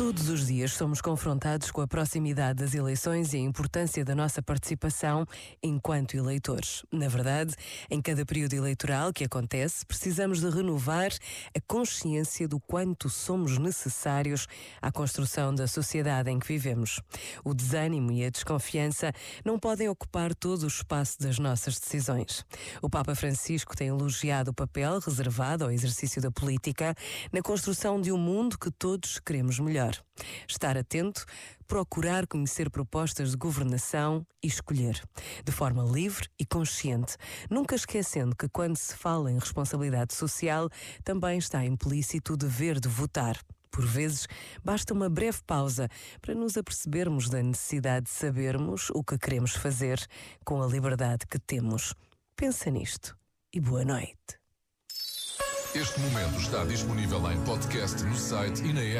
Todos os dias somos confrontados com a proximidade das eleições e a importância da nossa participação enquanto eleitores. Na verdade, em cada período eleitoral que acontece, precisamos de renovar a consciência do quanto somos necessários à construção da sociedade em que vivemos. O desânimo e a desconfiança não podem ocupar todo o espaço das nossas decisões. O Papa Francisco tem elogiado o papel reservado ao exercício da política na construção de um mundo que todos queremos melhor melhor. Estar atento, procurar conhecer propostas de governação e escolher, de forma livre e consciente, nunca esquecendo que quando se fala em responsabilidade social, também está implícito o dever de votar. Por vezes, basta uma breve pausa para nos apercebermos da necessidade de sabermos o que queremos fazer com a liberdade que temos. Pensa nisto e boa noite. Este momento está disponível em podcast no site e na app.